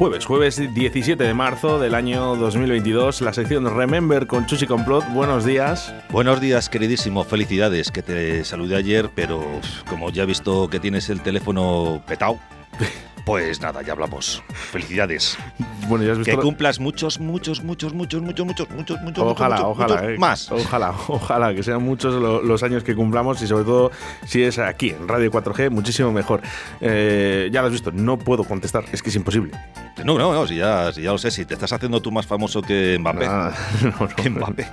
Jueves, jueves 17 de marzo del año 2022, la sección Remember con Chuchi Complot. Buenos días. Buenos días, queridísimo. Felicidades, que te saludé ayer, pero como ya he visto que tienes el teléfono petado, Pues nada, ya hablamos. Felicidades. Bueno, ya has visto. Que cumplas muchos, muchos, muchos, muchos, muchos, muchos, muchos, muchos. Ojalá, ojalá. Eh. Más. Ojalá, ojalá. Que sean muchos los años que cumplamos y sobre todo si es aquí, en Radio 4G, muchísimo mejor. Eh, ya lo has visto, no puedo contestar. Es que es imposible. No, no, no, si ya, ya lo sé. Si te estás haciendo tú más famoso que Mbappé. Ah, no, no, Mbappé. Mbappé.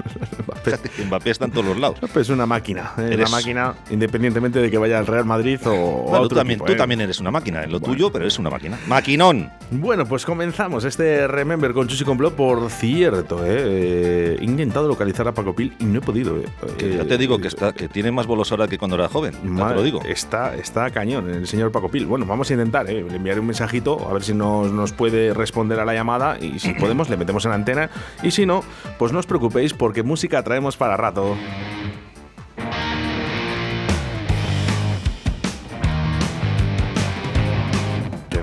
Mbappé está en todos los lados. Es una máquina. Es una máquina independientemente de que vaya al Real Madrid o, bueno, a otro tú también. Tú también eres una máquina en lo tuyo, pero es una máquina. ¡Maquinón! Bueno, pues comenzamos este Remember con Chuchi Complot. Por cierto, eh, eh, he intentado localizar a Paco Pil y no he podido. eh. Que ya te digo que, está, que tiene más bolos ahora que cuando era joven. Ya te Madre, lo digo. Está, está cañón el señor Paco Pil. Bueno, vamos a intentar, ¿eh? le enviaré un mensajito a ver si nos, nos puede responder a la llamada y si podemos le metemos en antena y si no, pues no os preocupéis porque música traemos para rato.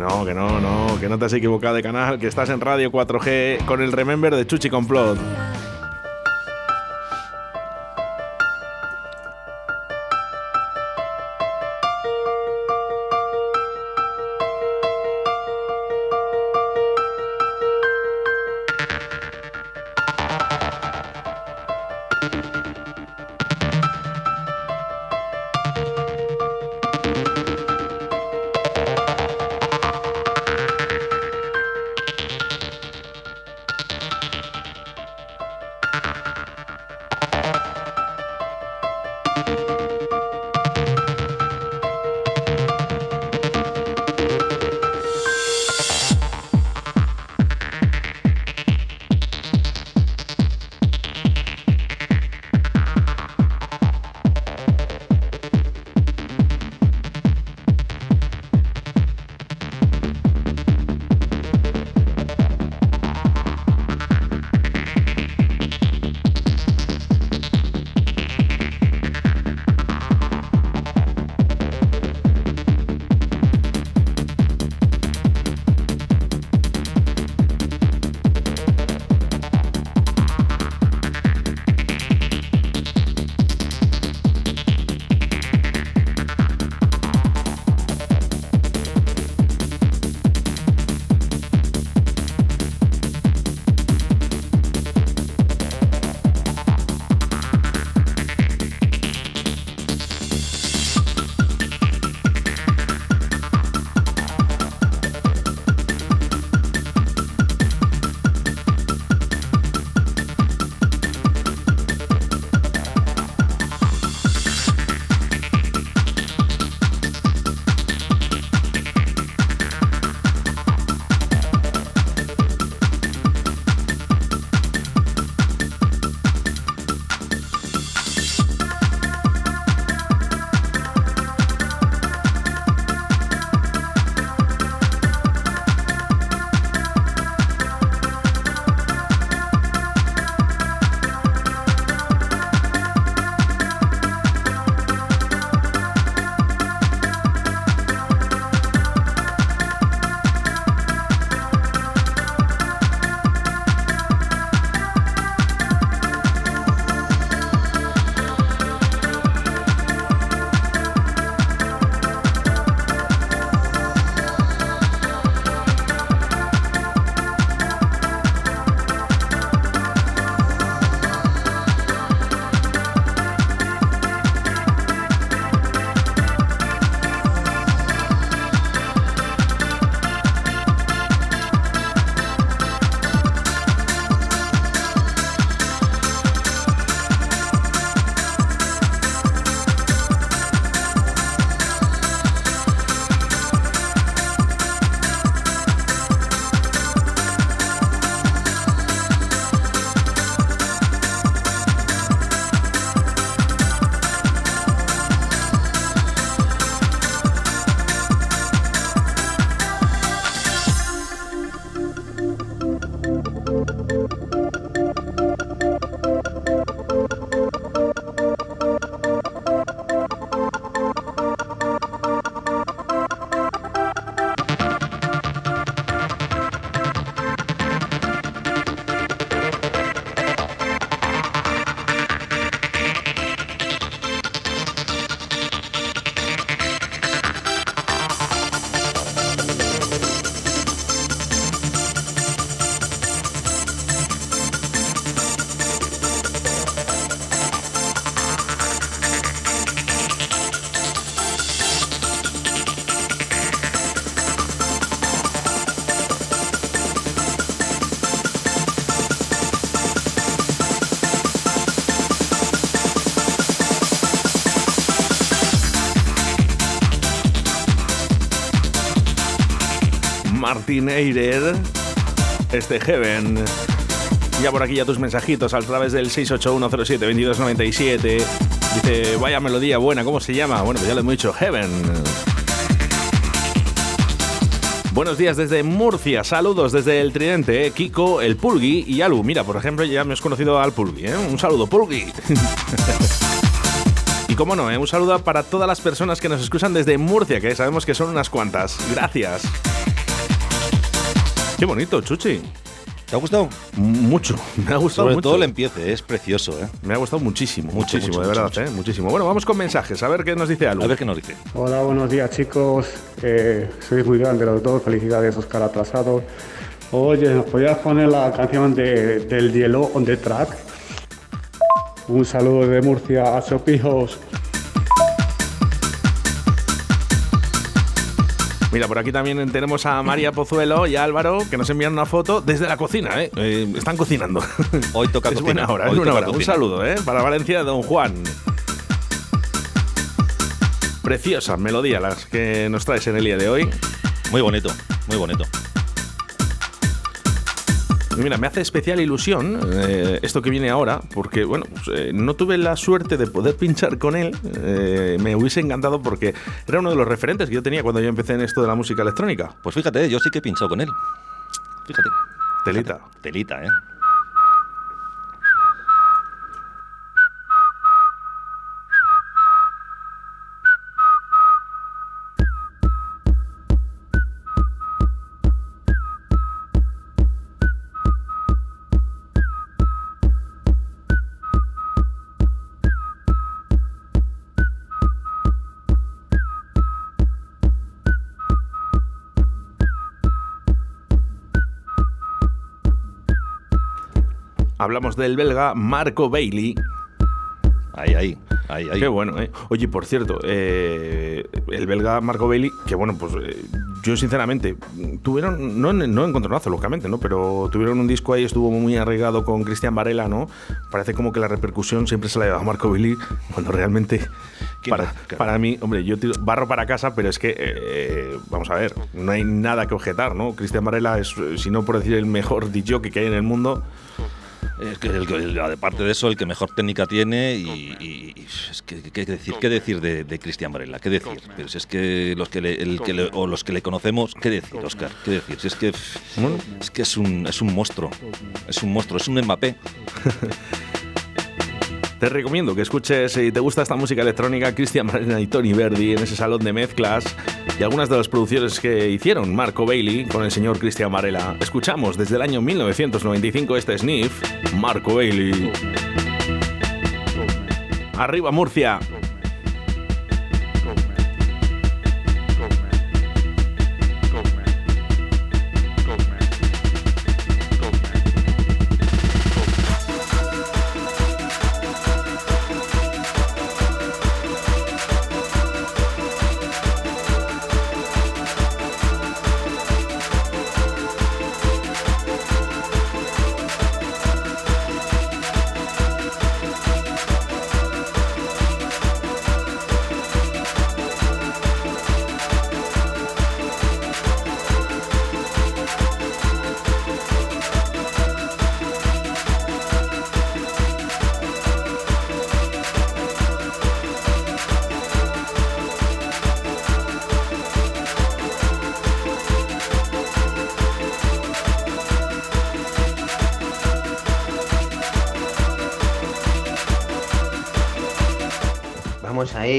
No, que no, no, que no te has equivocado de canal, que estás en Radio 4G con el Remember de Chuchi Complot. Martin Eirer, este Heaven. Ya por aquí ya tus mensajitos a través del 681072297. Dice, vaya melodía buena, ¿cómo se llama? Bueno, pues ya lo hemos dicho, Heaven. Buenos días desde Murcia, saludos desde el Tridente, eh, Kiko, el Pulgui y Alu. Mira, por ejemplo, ya me has conocido al Pulgui, ¿eh? Un saludo, Pulgui. y cómo no, ¿eh? un saludo para todas las personas que nos escuchan desde Murcia, que sabemos que son unas cuantas. Gracias. Qué bonito, Chuchi. ¿Te ha gustado? Mucho, me ha gustado Sobre mucho. todo el empiece, es precioso, ¿eh? Me ha gustado muchísimo, Mucho, muchísimo, mucho, de mucho, verdad, mucho. ¿eh? Muchísimo. Bueno, vamos con mensajes, a ver qué nos dice Alu. A ver qué nos dice. Hola, buenos días chicos. Eh, sois muy grandes los dos. Felicidades, Oscar atrasado. Oye, ¿nos podías poner la canción de, del Hielo on the Track? Un saludo de Murcia a Sopijos. Mira, por aquí también tenemos a María Pozuelo y a Álvaro que nos envían una foto desde la cocina, ¿eh? Eh, están cocinando. Hoy toca es cocina. buena hora, es Hoy toca hora. Un saludo, ¿eh? Para Valencia Don Juan. Preciosa melodía las que nos traes en el día de hoy. Muy bonito, muy bonito. Mira, me hace especial ilusión eh, esto que viene ahora, porque, bueno, pues, eh, no tuve la suerte de poder pinchar con él. eh, me hubiese encantado porque era uno de los referentes que yo tenía cuando yo empecé en esto de la música electrónica. Pues fíjate, yo sí que he pinchado con él. Fíjate. Telita. Telita, ¿eh? Hablamos del belga Marco Bailey. Ahí, ahí, ahí, ahí. Qué bueno, ¿eh? Oye, por cierto, eh, el belga Marco Bailey, que bueno, pues eh, yo sinceramente, tuvieron, no no en Contronazo, lógicamente, ¿no? Pero tuvieron un disco ahí, estuvo muy arraigado con Cristian Varela, ¿no? Parece como que la repercusión siempre se la lleva a Marco Bailey, cuando realmente, ¿Quién para, para mí, hombre, yo tiro barro para casa, pero es que, eh, vamos a ver, no hay nada que objetar, ¿no? Cristian Varela es, eh, si no por decir el mejor DJ que hay en el mundo, Es que el, el- aparte de eso, el que mejor técnica tiene y, y- y es que qué decir, qué decir de, de Cristian Varela, qué decir. Pero si es que los que le, el que le- o los que le conocemos, qué decir, Oscar, qué decir. Si es que es que es un es un monstruo, es un monstruo, es un Mbappé. Te recomiendo que escuches, si te gusta esta música electrónica, Cristian Marina y Tony Verdi en ese salón de mezclas y algunas de las producciones que hicieron Marco Bailey con el señor Cristian Varela. Escuchamos desde el año 1995 este sniff, Marco Bailey. Arriba Murcia.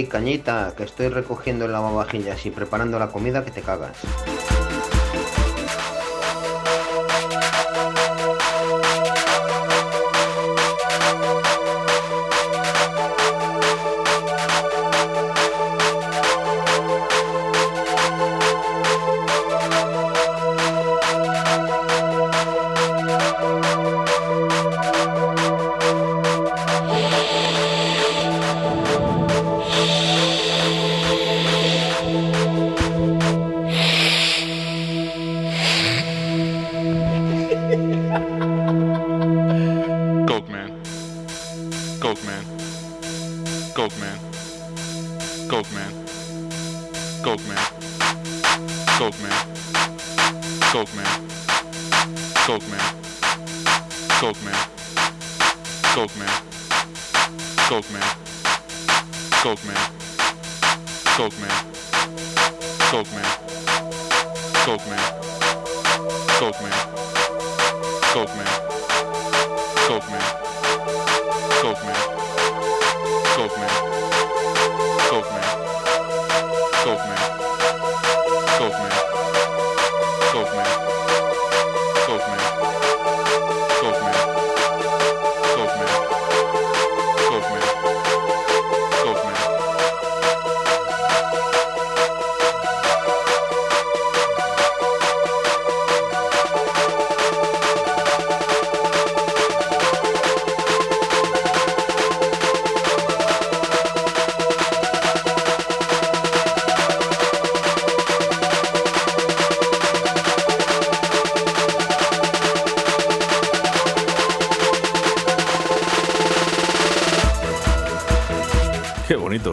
Cañita, que estoy recogiendo el lavavajillas y preparando la comida que te cagas.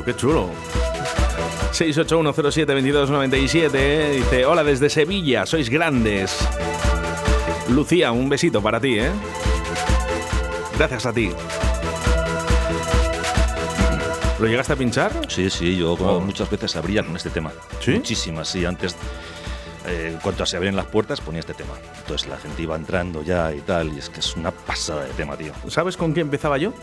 Qué chulo. 681072297 ¿eh? dice, hola desde Sevilla, sois grandes. Lucía, un besito para ti, ¿eh? Gracias a ti. ¿Lo llegaste a pinchar? Sí, sí, yo como Oh. muchas veces abría con este tema. ¿Sí? Muchísimas, sí. Antes, eh, en cuanto se abrían las puertas, ponía este tema. Entonces la gente iba entrando ya y tal, y es que es una pasada de tema, tío. ¿Sabes con qué empezaba yo?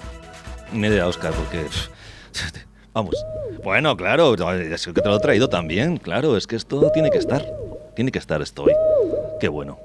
Ni idea, Oscar, porque. Vamos. Bueno, claro, es que te lo he traído también, claro, es que esto tiene que estar. Tiene que estar esto hoy. Qué bueno.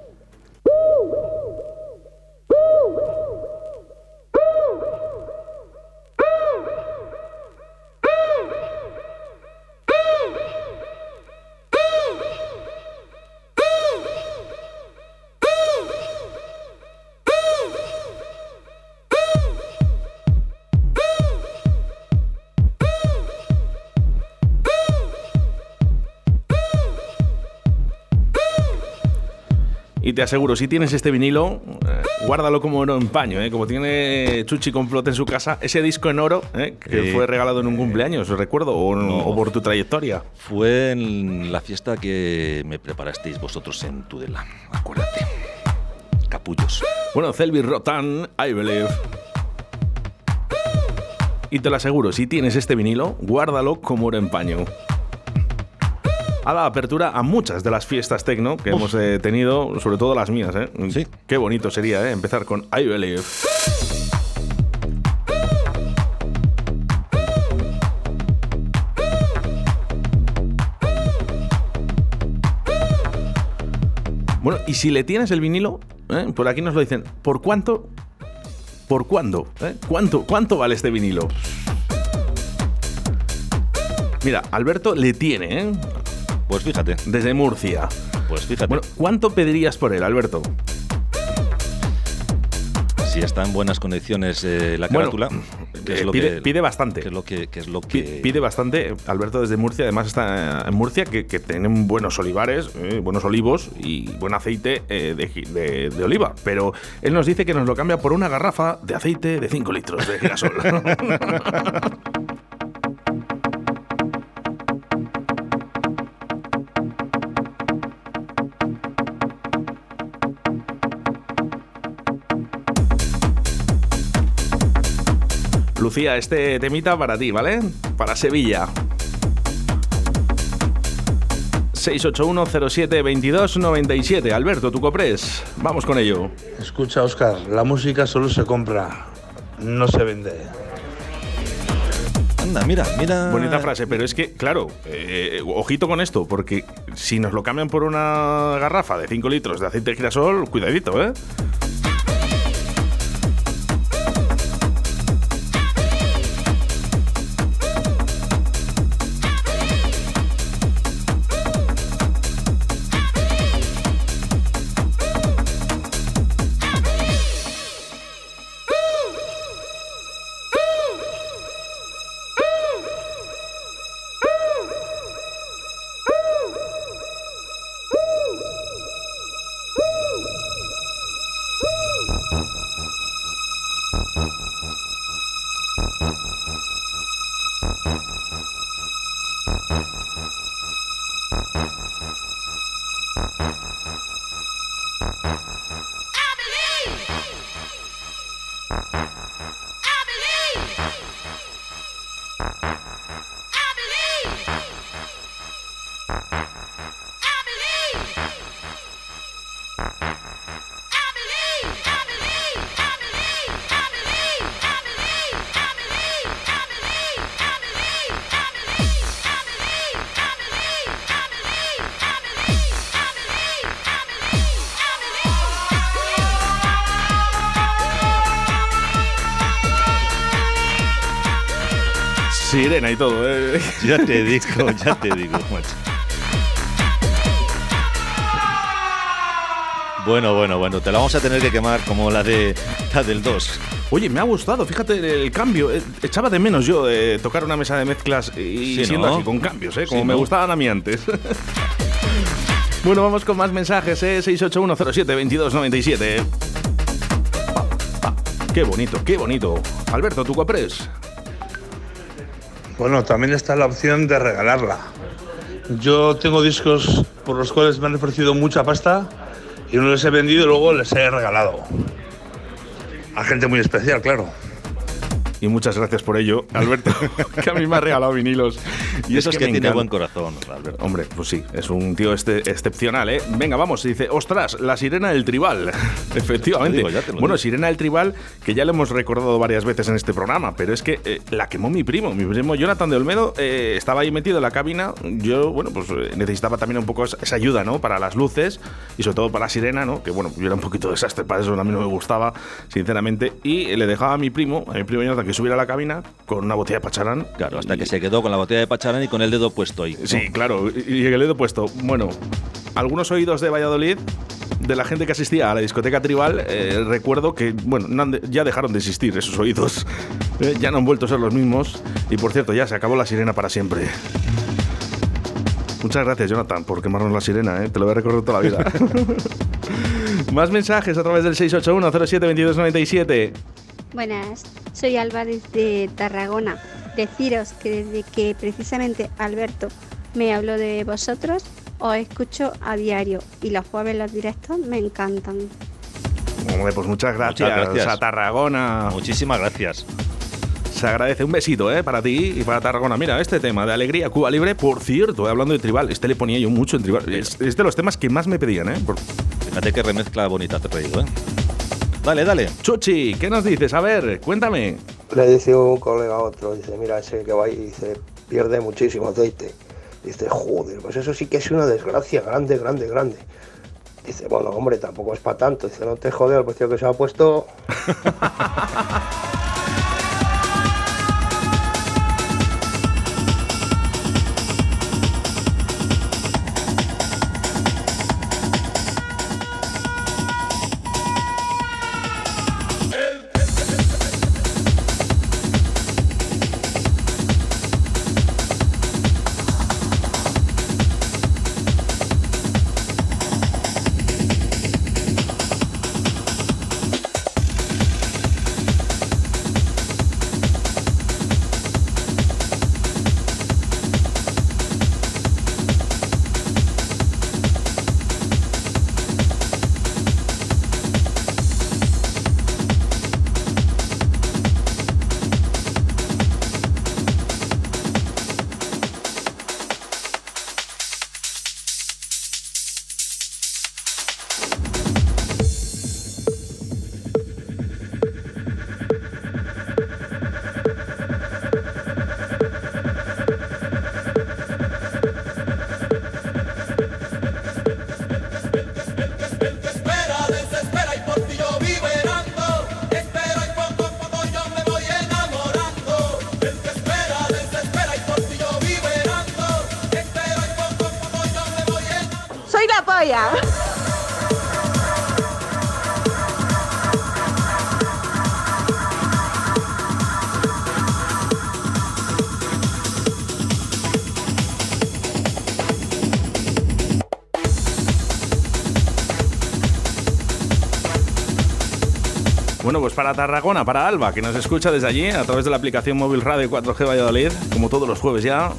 Te aseguro, si tienes este vinilo, eh, guárdalo como oro en paño, ¿eh? como tiene Chuchi Complot en su casa, ese disco en oro ¿eh? que fue regalado en un cumpleaños, os recuerdo, o, no. o por tu trayectoria. Fue en la fiesta que me preparasteis vosotros en Tudela. Acuérdate. Capullos. Bueno, Selby Rotan, I Believe. Y te lo aseguro, si tienes este vinilo, guárdalo como oro en paño. Ha dado apertura a muchas de las fiestas tecno que hemos eh, tenido, sobre todo las mías. ¿eh? Sí. Qué bonito sería ¿eh? empezar con I Believe. Bueno, y si le tienes el vinilo, ¿eh? por aquí nos lo dicen, ¿por cuánto? ¿Por cuándo? ¿Eh? ¿Cuánto, ¿Cuánto vale este vinilo? Mira, Alberto le tiene, ¿eh? Pues fíjate, desde Murcia. pues fíjate. Bueno, ¿cuánto pedirías por él, Alberto? si está en buenas condiciones eh, la Bueno, carátula, que eh, es lo pide, que, pide bastante. que es lo que, que es lo que Pide bastante, Alberto desde Murcia, además está en Murcia, que, tienen buenos olivares, eh, buenos olivos y buen aceite eh, de- de oliva. Pero él nos dice que nos lo cambia por una garrafa de aceite de 5 litros de girasol. Lucía, este temita para ti, ¿vale? Para Sevilla. 681072297. Alberto, tu copres. Vamos con ello. Escucha, Oscar, la música solo se compra, no se vende. Anda, mira, mira. Bonita frase, pero es que, claro, eh, ojito con esto, porque si nos lo cambian por una garrafa de 5 litros de aceite de girasol, cuidadito, ¿eh? Y todo, ¿eh? Ya te digo, ya te digo, macho. Bueno, bueno, bueno, te la vamos a tener que quemar como la de la del 2. Oye, me ha gustado, fíjate el cambio. Eh, Echaba de menos yo eh, tocar una mesa de mezclas y Sí, siendo ¿no? así, con cambios, ¿eh? como Sí, me ¿no? gustaban a mí antes. bueno, vamos con más mensajes, ¿eh? 681072297. Pa, pa. Qué bonito, qué bonito. Alberto, ¿tú cuapres? Bueno, también está la opción de regalarla. Yo tengo discos por los cuales me han ofrecido mucha pasta y no les he vendido y luego les he regalado. A gente muy especial, claro. Y muchas gracias por ello, Alberto, que a mí me ha regalado vinilos. Y eso es que tiene buen corazón, Alberto. Hombre, pues sí, es un tío este, excepcional, ¿eh? Venga, vamos, dice, ostras, la sirena del tribal. Efectivamente. Digo, bueno, digo. sirena del tribal, que ya lo hemos recordado varias veces en este programa, pero es que eh, la quemó mi primo. Mi primo Jonathan de Olmedo eh, estaba ahí metido en la cabina. Yo, bueno, pues eh, necesitaba también un poco esa, ayuda, ¿no? Para las luces y sobre todo para la sirena, ¿no? Que bueno, yo era un poquito desastre para eso, a mí no me gustaba, sinceramente. Y le dejaba a mi primo, a mi primo Jonathan, que subiera a la cabina con una botella de pacharán. Claro, hasta Y- que se quedó con la botella de pacharán y con el dedo puesto ahí. Sí, claro. Y el dedo puesto. Bueno, algunos oídos de Valladolid, de la gente que asistía a la discoteca tribal, eh, recuerdo que, bueno, ya dejaron de existir esos oídos. Eh, ya no han vuelto a ser los mismos. Y por cierto, ya se acabó la sirena para siempre. Muchas gracias, Jonathan, por quemarnos la sirena, ¿eh? Te lo voy a recordar toda la vida. Más mensajes a través del 681-07-2297. Buenas, soy Alba desde Tarragona. Deciros que desde que precisamente Alberto me habló de vosotros, os escucho a diario y los jueves los directos me encantan. Hombre, pues muchas gracias, Muchas gracias. a Tarragona. Muchísimas gracias. Se agradece un besito, ¿eh? Para ti y para Tarragona. Mira, este tema de alegría, Cuba Libre, por cierto, hablando de tribal, este le ponía yo mucho en tribal. Es, es de los temas que más me pedían, ¿eh? Por- Fíjate qué remezcla bonita te he traído, ¿eh? Dale, dale. Chuchi, ¿qué nos dices? A ver, cuéntame. Le dice un colega a otro, dice, mira, ese que va ahí, dice, pierde muchísimo aceite. Dice, joder, pues eso sí que es una desgracia grande, grande, grande. Dice, bueno, hombre, tampoco es para tanto. Dice, no te jode el precio que se ha puesto. Bueno, pues para Tarragona, para Alba, que nos escucha desde allí a través de la aplicación móvil Radio 4G Valladolid, como todos los jueves ya.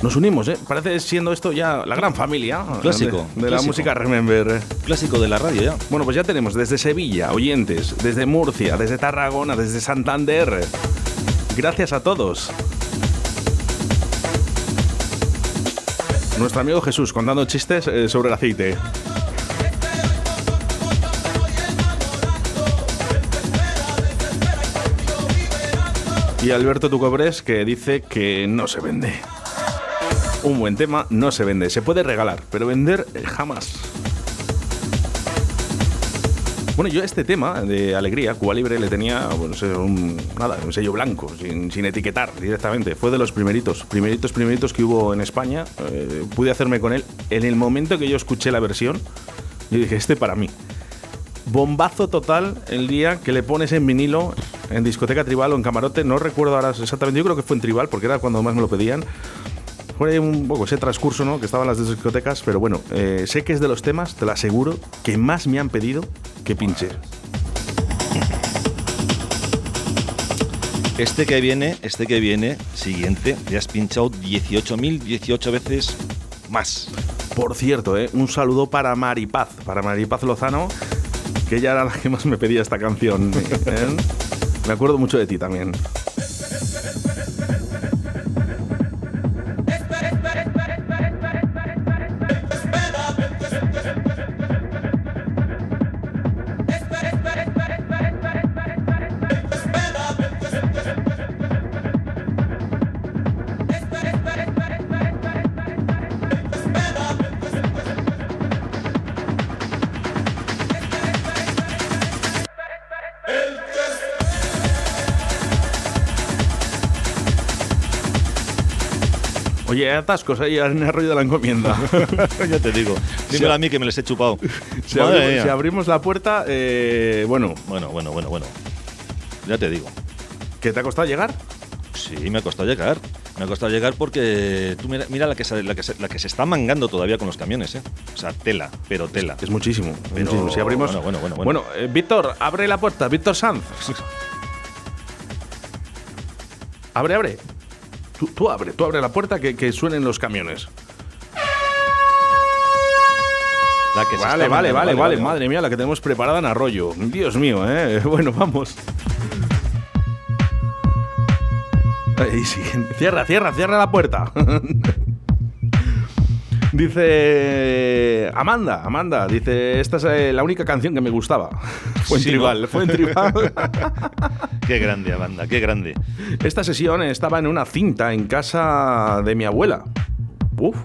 Nos unimos, ¿eh? Parece siendo esto ya la gran familia Clásico, de, de la clásico. música Remember. Clásico de la radio ya. Bueno, pues ya tenemos desde Sevilla, oyentes, desde Murcia, desde Tarragona, desde Santander. Gracias a todos. Nuestro amigo Jesús contando chistes eh, sobre el aceite. Y Alberto Tucobres que dice que no se vende. Un buen tema no se vende. Se puede regalar, pero vender eh, jamás. Bueno, yo este tema de Alegría, Cuba Libre, le tenía bueno, un, nada, un sello blanco, sin, sin etiquetar directamente. Fue de los primeritos, primeritos, primeritos que hubo en España. Eh, pude hacerme con él. En el momento que yo escuché la versión, yo dije, este para mí. Bombazo total el día que le pones en vinilo en discoteca tribal o en camarote. No recuerdo ahora exactamente, yo creo que fue en tribal porque era cuando más me lo pedían. Fue un poco ese transcurso ¿no? que estaban las discotecas, pero bueno, eh, sé que es de los temas, te lo aseguro, que más me han pedido que pinche. Este que viene, este que viene, siguiente, ya has pinchado 18.000, 18 veces más. Por cierto, ¿eh? un saludo para Maripaz, para Maripaz Lozano, que ella era la que más me pedía esta canción. ¿eh? Me acuerdo mucho de ti también. Atascos ahí en el rollo de la encomienda. ya te digo. Dímelo a mí que me les he chupado. Si, abrimos, mía. si abrimos la puerta, eh, bueno, Bueno, bueno, bueno, bueno. Ya te digo. ¿qué te ha costado llegar? Sí, me ha costado llegar. Me ha costado llegar porque tú mira, mira la, que se, la, que se, la que se está mangando todavía con los camiones, ¿eh? O sea, tela, pero tela. Es muchísimo. es Pero- muchísimo. Si abrimos. bueno, bueno, bueno, bueno. eh, Víctor, abre la puerta. Víctor Sanz. abre, abre. Tú, tú abre, tú abre la puerta que, que suenen los camiones. La que Vale, vale, mangando, vale, vale, Madre mía, la que tenemos preparada en arroyo. Dios mío, ¿eh? Bueno, vamos. Ahí sí. Cierra, cierra, cierra la puerta. Dice Amanda, Amanda, dice, esta es eh, la única canción que me gustaba. Fue en Sí, tribal, ¿no? fue en tribal. Qué grande, Amanda, qué grande. Esta sesión estaba en una cinta en casa de mi abuela. Uf,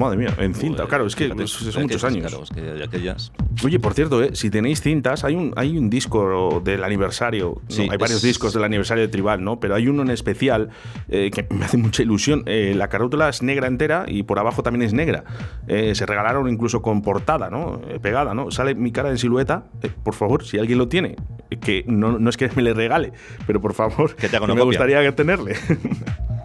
madre mía, en cinta. Claro, es que fíjate, son muchos años. Claro, es que de aquellas. Oye, por cierto, eh, si tenéis cintas, hay un, hay un disco del aniversario. ¿no? Sí, hay varios es- discos del aniversario de Tribal, ¿no? Pero hay uno en especial eh, que me hace mucha ilusión. Eh, la carátula es negra entera y por abajo también es negra. Eh, se regalaron incluso con portada, ¿no? Eh, pegada, ¿no? Sale mi cara en silueta. Eh, por favor, si alguien lo tiene, que no, no es que me le regale, pero por favor, Que me gustaría tenerle.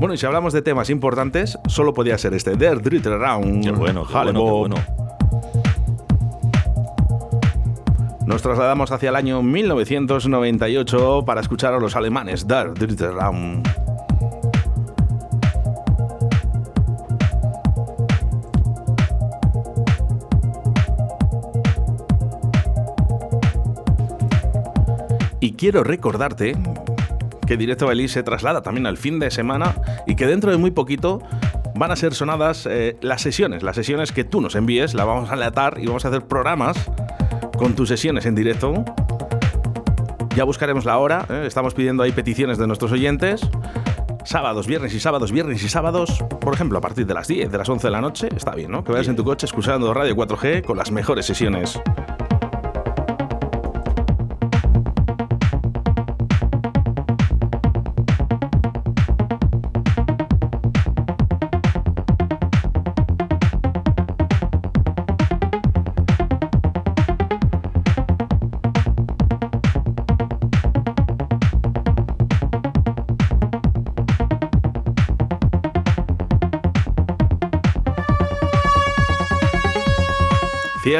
Bueno, y si hablamos de temas importantes, solo podía ser este, Der Dritter Round. Qué bueno, qué bueno, qué Bob. bueno. Nos trasladamos hacia el año 1998 para escuchar a los alemanes Der Dritter Raum. Y quiero recordarte que Directo Belice se traslada también al fin de semana y que dentro de muy poquito van a ser sonadas eh, las sesiones, las sesiones que tú nos envíes, las vamos a enlatar y vamos a hacer programas con tus sesiones en directo. Ya buscaremos la hora, ¿eh? estamos pidiendo ahí peticiones de nuestros oyentes. Sábados, viernes y sábados, viernes y sábados, por ejemplo, a partir de las 10, de las 11 de la noche, está bien, ¿no? Que vayas en tu coche escuchando Radio 4G con las mejores sesiones.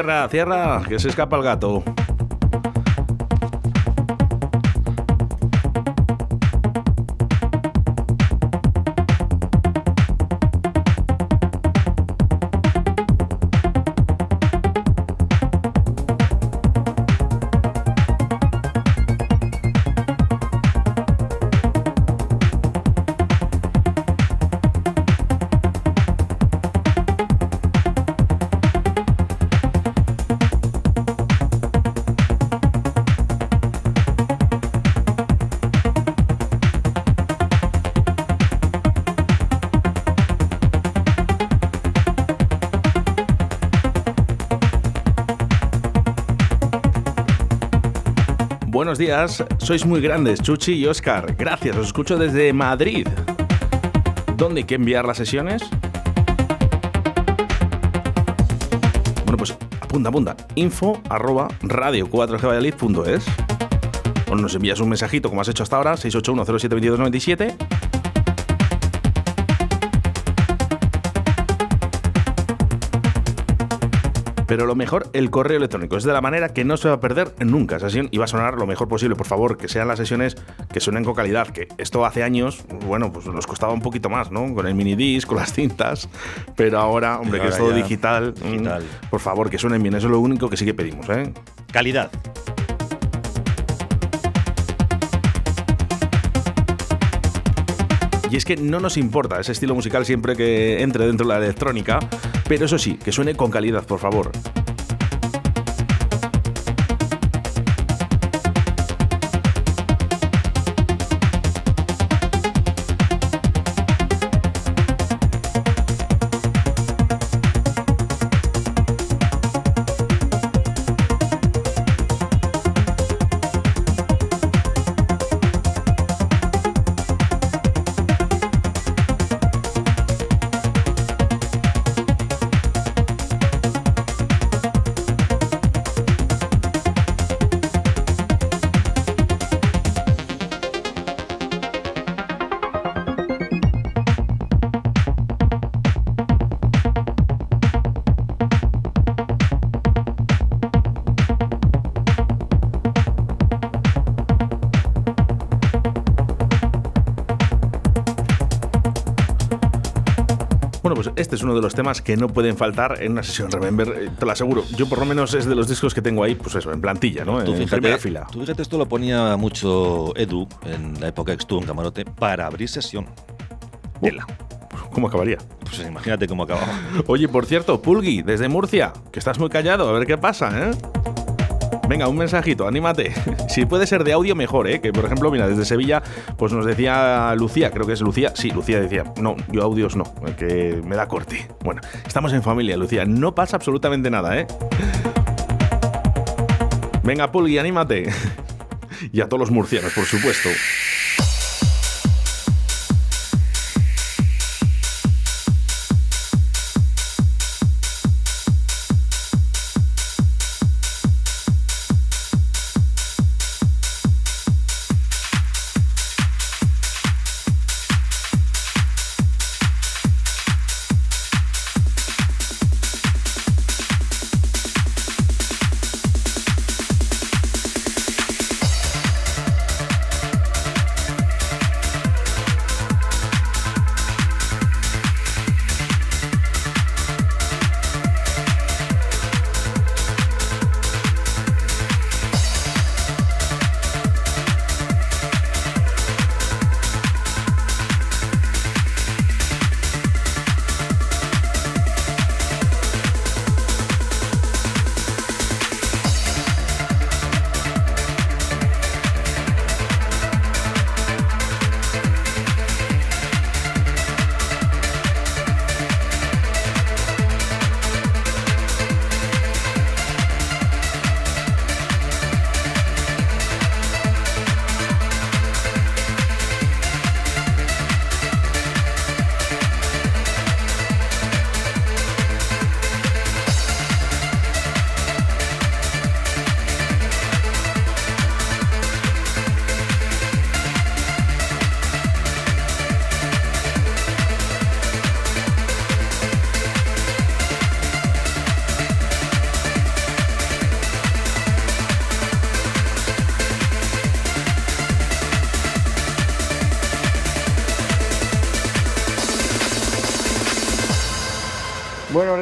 Cierra, cierra, que se escapa el gato. Días. Sois muy grandes, Chuchi y Oscar. Gracias, os escucho desde Madrid. ¿Dónde hay que enviar las sesiones? Bueno, pues apunta, apunta. Info arroba radio 4gvalladolid.es O nos envías un mensajito como has hecho hasta ahora, 681072297 Pero lo mejor, el correo electrónico. Es de la manera que no se va a perder nunca esa sesión y va a sonar lo mejor posible. Por favor, que sean las sesiones que suenen con calidad. Que esto hace años, bueno, pues nos costaba un poquito más, ¿no? Con el minidisc, con las cintas. Pero ahora, hombre, Pero que es todo digital, mm, digital. Por favor, que suenen bien. Eso es lo único que sí que pedimos, ¿eh? Calidad. Y es que no nos importa ese estilo musical siempre que entre dentro de la electrónica, pero eso sí, que suene con calidad, por favor. Este es uno de los temas que no pueden faltar en una sesión Remember, eh, te lo aseguro. Yo por lo menos es de los discos que tengo ahí, pues eso, en plantilla, ¿no? Tú en fíjate, primera fila. tú fíjate, esto lo ponía mucho Edu en la época que estuvo en Camarote para abrir sesión. ¿Cómo acabaría? Pues imagínate cómo acababa. Oye, por cierto, Pulgui, desde Murcia, que estás muy callado, a ver qué pasa, ¿eh? Venga, un mensajito, anímate. Si puede ser de audio, mejor, ¿eh? Que por ejemplo, mira, desde Sevilla, pues nos decía Lucía, creo que es Lucía. Sí, Lucía decía, no, yo audios no, que me da corte. Bueno, estamos en familia, Lucía. No pasa absolutamente nada, ¿eh? Venga, Pulgui, anímate. Y a todos los murcianos, por supuesto.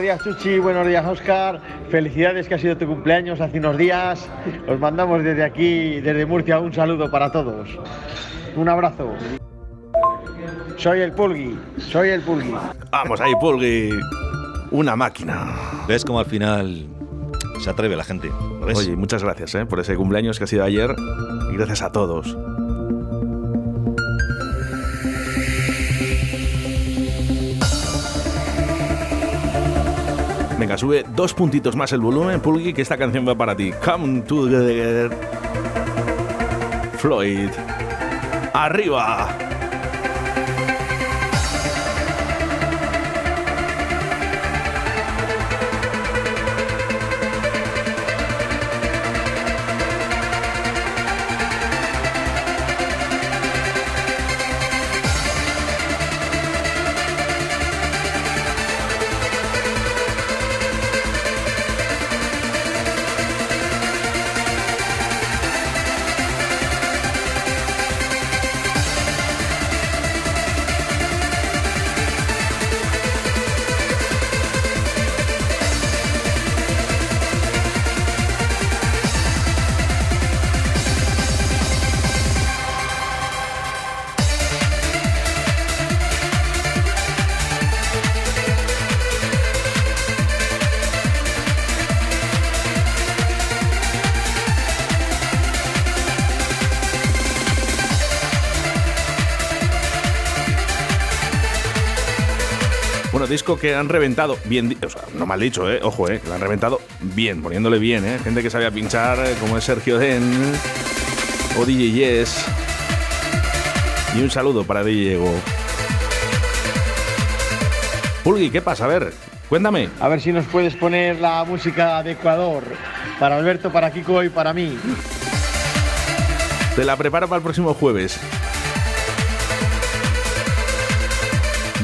Días, Chuchi. Buenos días, Oscar. Felicidades que ha sido tu cumpleaños hace unos días. Os mandamos desde aquí, desde Murcia, un saludo para todos. Un abrazo. Soy el Pulgui. Soy el Pulgui. Vamos ahí, Pulgui. Una máquina. ¿Ves cómo al final se atreve la gente? ¿Lo ves? Oye, muchas gracias ¿eh? por ese cumpleaños que ha sido ayer. Y gracias a todos. Sube dos puntitos más el volumen, Pulgui, que esta canción va para ti. Come together. Floyd. Arriba. Bueno, disco que han reventado bien, o sea, no mal dicho, eh, ojo, eh, que lo han reventado bien, poniéndole bien, eh. Gente que sabía pinchar, eh, como es Sergio Den o DJ Yes. Y un saludo para Diego. Pulgui, ¿qué pasa? A ver, cuéntame. A ver si nos puedes poner la música de Ecuador. Para Alberto, para Kiko y para mí. Te la preparo para el próximo jueves.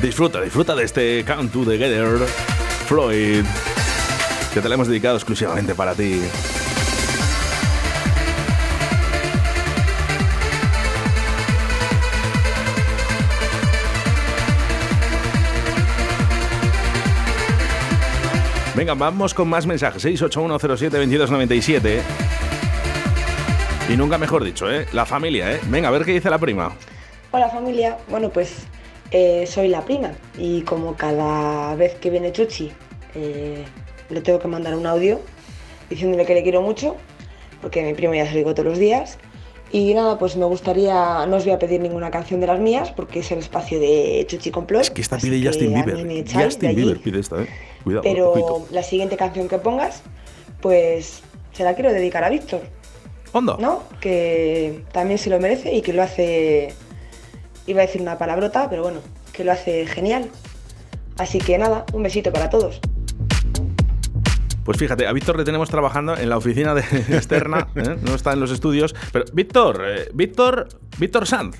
Disfruta, disfruta de este Count Together, Floyd, que te la hemos dedicado exclusivamente para ti. Venga, vamos con más mensajes. 681072297. Y nunca mejor dicho, ¿eh? La familia, ¿eh? Venga, a ver qué dice la prima. Hola familia, bueno pues eh, soy la prima y como cada vez que viene Chuchi eh, le tengo que mandar un audio diciéndole que le quiero mucho porque mi primo ya se lo digo todos los días y nada pues me gustaría, no os voy a pedir ninguna canción de las mías porque es el espacio de Chuchi Complot Es que esta pide Justin Bieber. Justin Bieber pide esta, ¿eh? Cuidado, pero la siguiente canción que pongas pues se la quiero dedicar a Víctor ¿Hondo? ¿no? Que también se lo merece y que lo hace, iba a decir una palabrota, pero bueno, que lo hace genial. Así que nada, un besito para todos. Pues fíjate, a Víctor le tenemos trabajando en la oficina de externa, ¿eh? no está en los estudios. Pero Víctor, eh, Víctor, Víctor Sanz.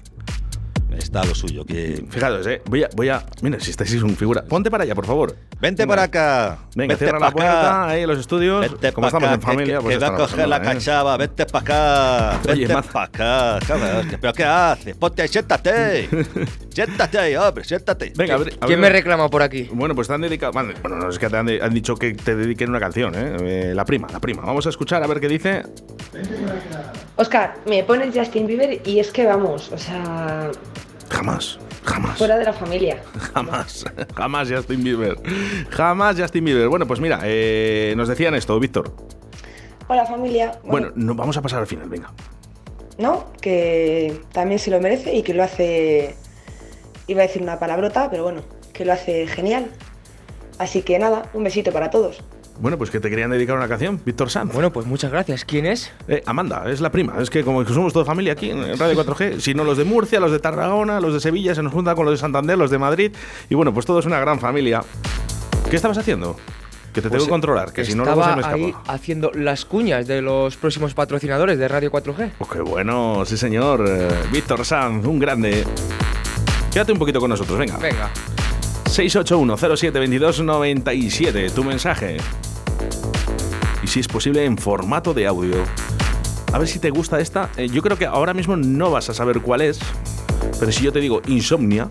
Está lo suyo, que... Fijaros, eh, voy a, voy a, mira, si estáis un figura, ponte para allá, por favor. Vente para acá. Venga, vente cierra pa' la acá. puerta ahí en los estudios. Vente Como estamos acá, en familia, que, pues que va a coger la ¿eh? cachava, vente para acá, Maz- para acá. Cabrón, ¿Pero qué haces? Ponte ahí, siéntate. siéntate ahí, hombre, siéntate. Venga, a ver, a ¿Quién ver. me reclama por aquí? Bueno, pues te han dedicado. Bueno, no es que te han, de- han dicho que te dediquen una canción, ¿eh? Eh, La prima, la prima. Vamos a escuchar a ver qué dice. Oscar, me pones Justin Bieber y es que vamos, o sea, Jamás, jamás. fuera de la familia. Jamás, jamás Justin Bieber. Jamás Justin Bieber. Bueno, pues mira, eh, nos decían esto, Víctor. Hola familia, Bueno, no, vamos a pasar al final, venga. ¿no? Que también se lo merece y que lo hace, iba a decir una palabrota, pero bueno, que lo hace genial. Así que nada, un besito para todos. Bueno, pues que te querían dedicar una canción, Víctor Sanz. Bueno, pues muchas gracias. ¿Quién es? Eh, Amanda, es la prima. Es que como que somos toda familia aquí en Radio 4G, si no los de Murcia, los de Tarragona, los de Sevilla, se nos juntan con los de Santander, los de Madrid. Y bueno, pues todo es una gran familia. ¿Qué estabas haciendo? Que te Pues, tengo que controlar, que si no luego se me estaba escapa. ahí haciendo las cuñas de los próximos patrocinadores de Radio 4G. Pues qué bueno, sí señor. Eh, Víctor Sanz, un grande. Quédate un poquito con nosotros, venga. Venga. 681-07-2297, tu mensaje. Y si es posible, en formato de audio. A ver si te gusta esta. Eh, yo creo que ahora mismo no vas a saber cuál es. Pero si yo te digo insomnia,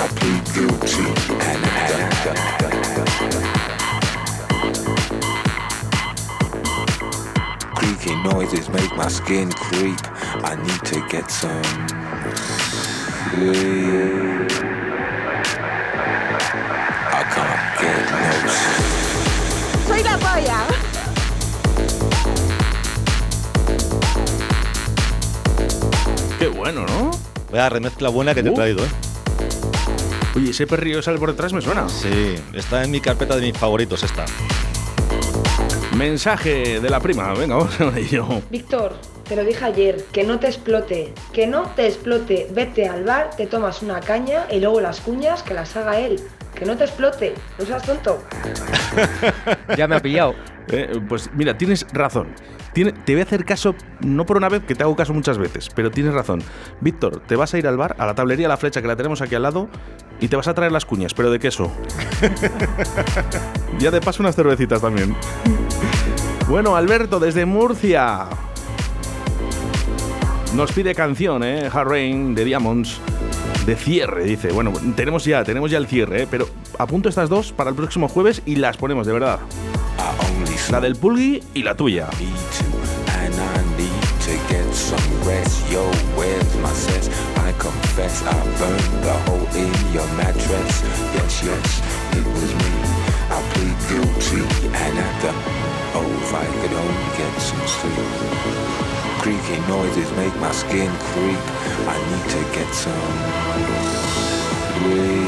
I plead guilty, and Creaky noises make my skin creep. I need to get some sleep. I can't get no sleep. Soy la polla. Qué bueno, ¿no? Vaya remezcla buena que te he Uh. traído, ¿eh? Oye, ese perrillo que sale por detrás me suena. Sí, está en mi carpeta de mis favoritos esta. Mensaje de la prima. Venga, vamos a ello. Víctor, te lo dije ayer, que no te explote, que no te explote. Vete al bar, te tomas una caña y luego las cuñas que las haga él. Que no te explote, no seas tonto. Ya me ha pillado. Eh, pues mira, tienes razón. Tiene- te voy a hacer caso, no por una vez, que te hago caso muchas veces, pero tienes razón. Víctor, te vas a ir al bar, a la tablería La Flecha, que la tenemos aquí al lado, y te vas a traer las cuñas, pero de queso. ya de paso unas cervecitas también. Bueno, Alberto, desde Murcia. Nos pide canción, ¿eh? Hard Rain de Diamonds. De cierre, dice. Bueno, tenemos ya, tenemos ya el cierre, ¿eh? Pero apunto estas dos para el próximo jueves y las ponemos, de verdad. La del Pulgui y la tuya. Confess I burned the hole in your mattress. Yes, yes, it was me. I plead guilty, and at the oh, if I could only get some sleep. Creaky noises make my skin creep. I need to get some sleep.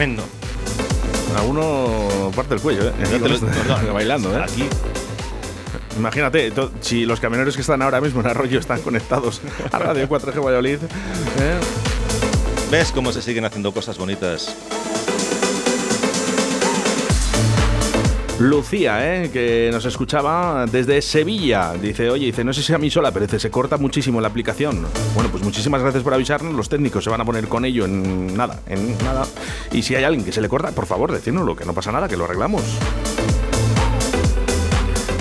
Tremendo. A uno parte el cuello, ¿eh? No, Bailando, ¿eh? Aquí. Imagínate, si los camioneros que están ahora mismo en Arroyo están conectados a Radio 4G Valladolid. ¿eh? ¿Ves cómo se siguen haciendo cosas bonitas? Lucía, ¿eh? que nos escuchaba desde Sevilla. Dice, oye, dice, no sé si a mí sola, pero dice, se corta muchísimo la aplicación. Bueno, pues muchísimas gracias por avisarnos. Los técnicos se van a poner con ello en nada, en nada. Y si hay alguien que se le corta, por favor, decírnoslo, que no pasa nada, que lo arreglamos.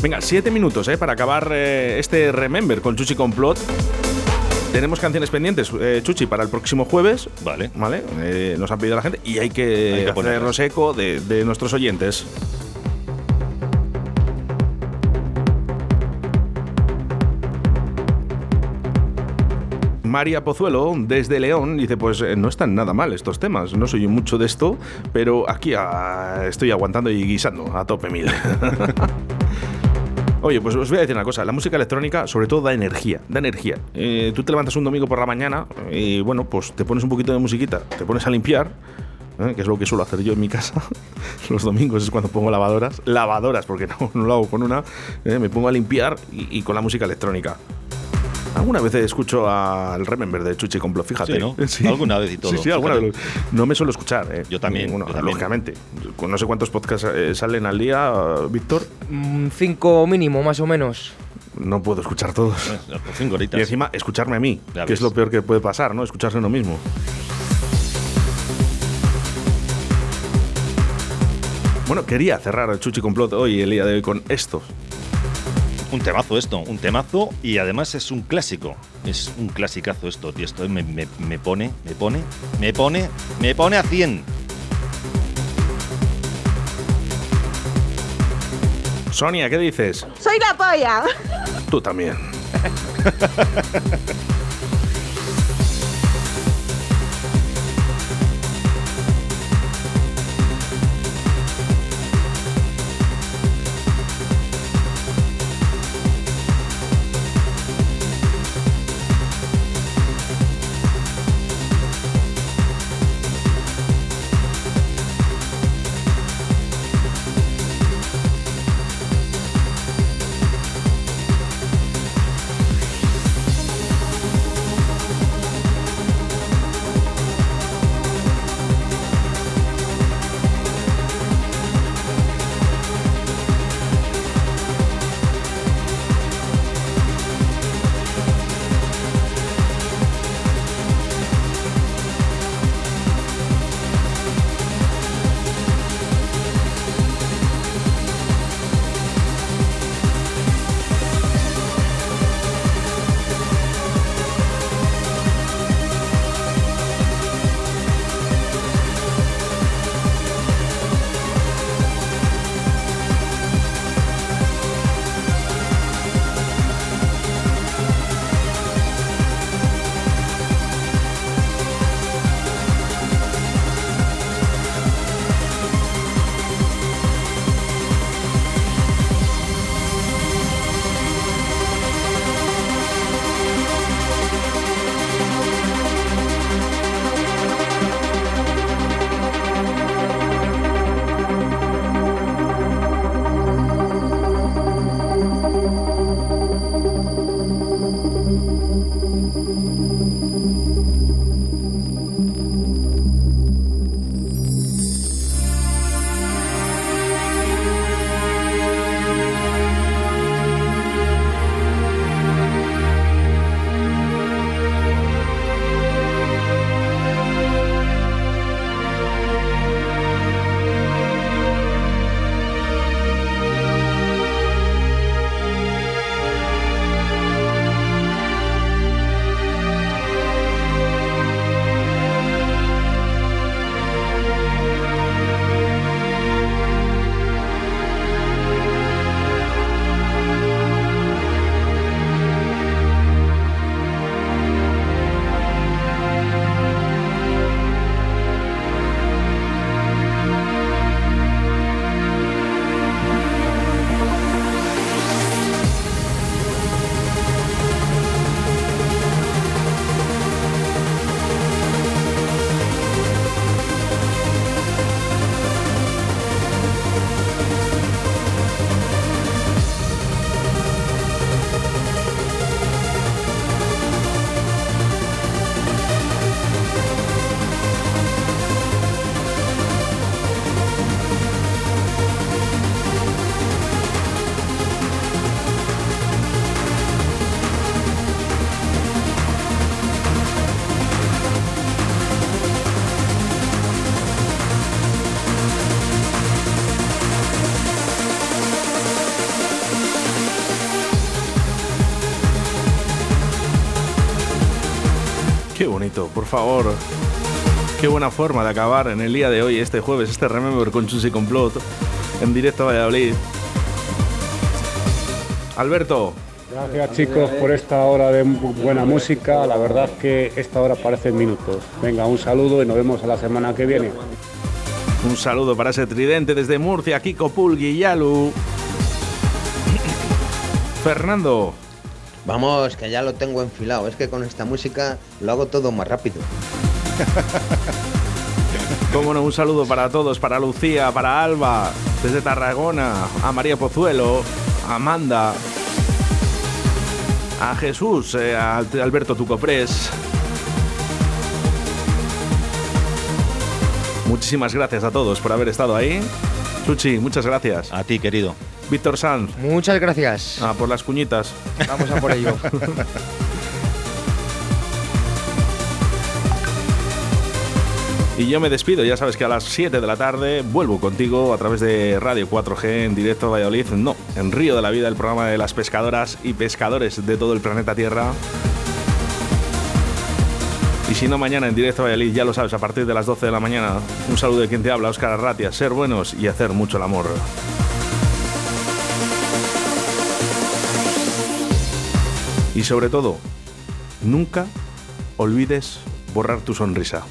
Venga, siete minutos, ¿eh? Para acabar eh, este Remember con Chuchi Complot. Tenemos canciones pendientes, eh, Chuchi, para el próximo jueves. Vale. Vale. Eh, nos han pedido la gente y hay que, Hay que ponerlas. hacernos eco de, de nuestros oyentes. María Pozuelo, desde León, dice, pues eh, no están nada mal estos temas, no soy mucho de esto, pero aquí ah, estoy aguantando y guisando a tope mil. Oye, pues os voy a decir una cosa, la música electrónica sobre todo da energía, da energía. Eh, tú te levantas un domingo por la mañana y bueno, pues te pones un poquito de musiquita, te pones a limpiar ¿eh? que es lo que suelo hacer yo en mi casa. Los domingos es cuando pongo lavadoras. Lavadoras, porque no, no lo hago con una. ¿eh? Me pongo a limpiar y, y con la música electrónica. Alguna vez escucho al Remember de Chuchi Complot, fíjate. Sí, ¿no? Alguna vez y todo, Sí, sí, alguna vez. No me suelo escuchar. ¿eh? Yo también, Bueno, yo también. lógicamente. No sé cuántos podcasts eh, salen al día, Víctor. Mm, cinco mínimo, más o menos. No puedo escuchar todos. Por cinco horitas. Y encima, escucharme a mí, Ya que es lo peor que puede pasar, ¿no? Escucharse uno mismo. Bueno, quería cerrar el Chuchi Complot hoy, el día de hoy, con esto. Un temazo esto, un temazo y además es un clásico. Es un clasicazo esto, tío. Esto me, me- me pone, me pone, me pone, me pone a 100. Sonia, ¿qué dices? Soy la polla. Tú también. bonito, por favor. Qué buena forma de acabar en el día de hoy, este jueves, este Remember con Chusi Complot, en directo a Valladolid. Alberto, Gracias chicos por esta hora de bu- buena música. La verdad que esta hora parece minutos. Venga, un saludo y nos vemos a la semana que viene. un saludo para ese tridente desde Murcia, Kiko Pulgui y Yalu. Fernando, Vamos, que ya lo tengo enfilado. Es que con esta música lo hago todo más rápido. Cómo no, un saludo para todos, para Lucía, para Alba, desde Tarragona, a María Pozuelo, a Amanda, a Jesús, eh, a Alberto Tucoprés. Muchísimas gracias a todos por haber estado ahí. Chuchi, muchas gracias. A ti, querido. Víctor Sanz. Muchas gracias. Ah, por las cuñitas. Vamos a por ello. Y yo me despido, ya sabes que a las 7 de la tarde vuelvo contigo a través de Radio 4G en directo a Valladolid, no, en Río de la Vida, el programa de las pescadoras y pescadores de todo el planeta Tierra. Y si no, mañana en directo a Valladolid, ya lo sabes, a partir de las 12 de la mañana. Un saludo de quien te habla, Óscar Arratia. Ser buenos y hacer mucho el amor. Y sobre todo, nunca olvides borrar tu sonrisa.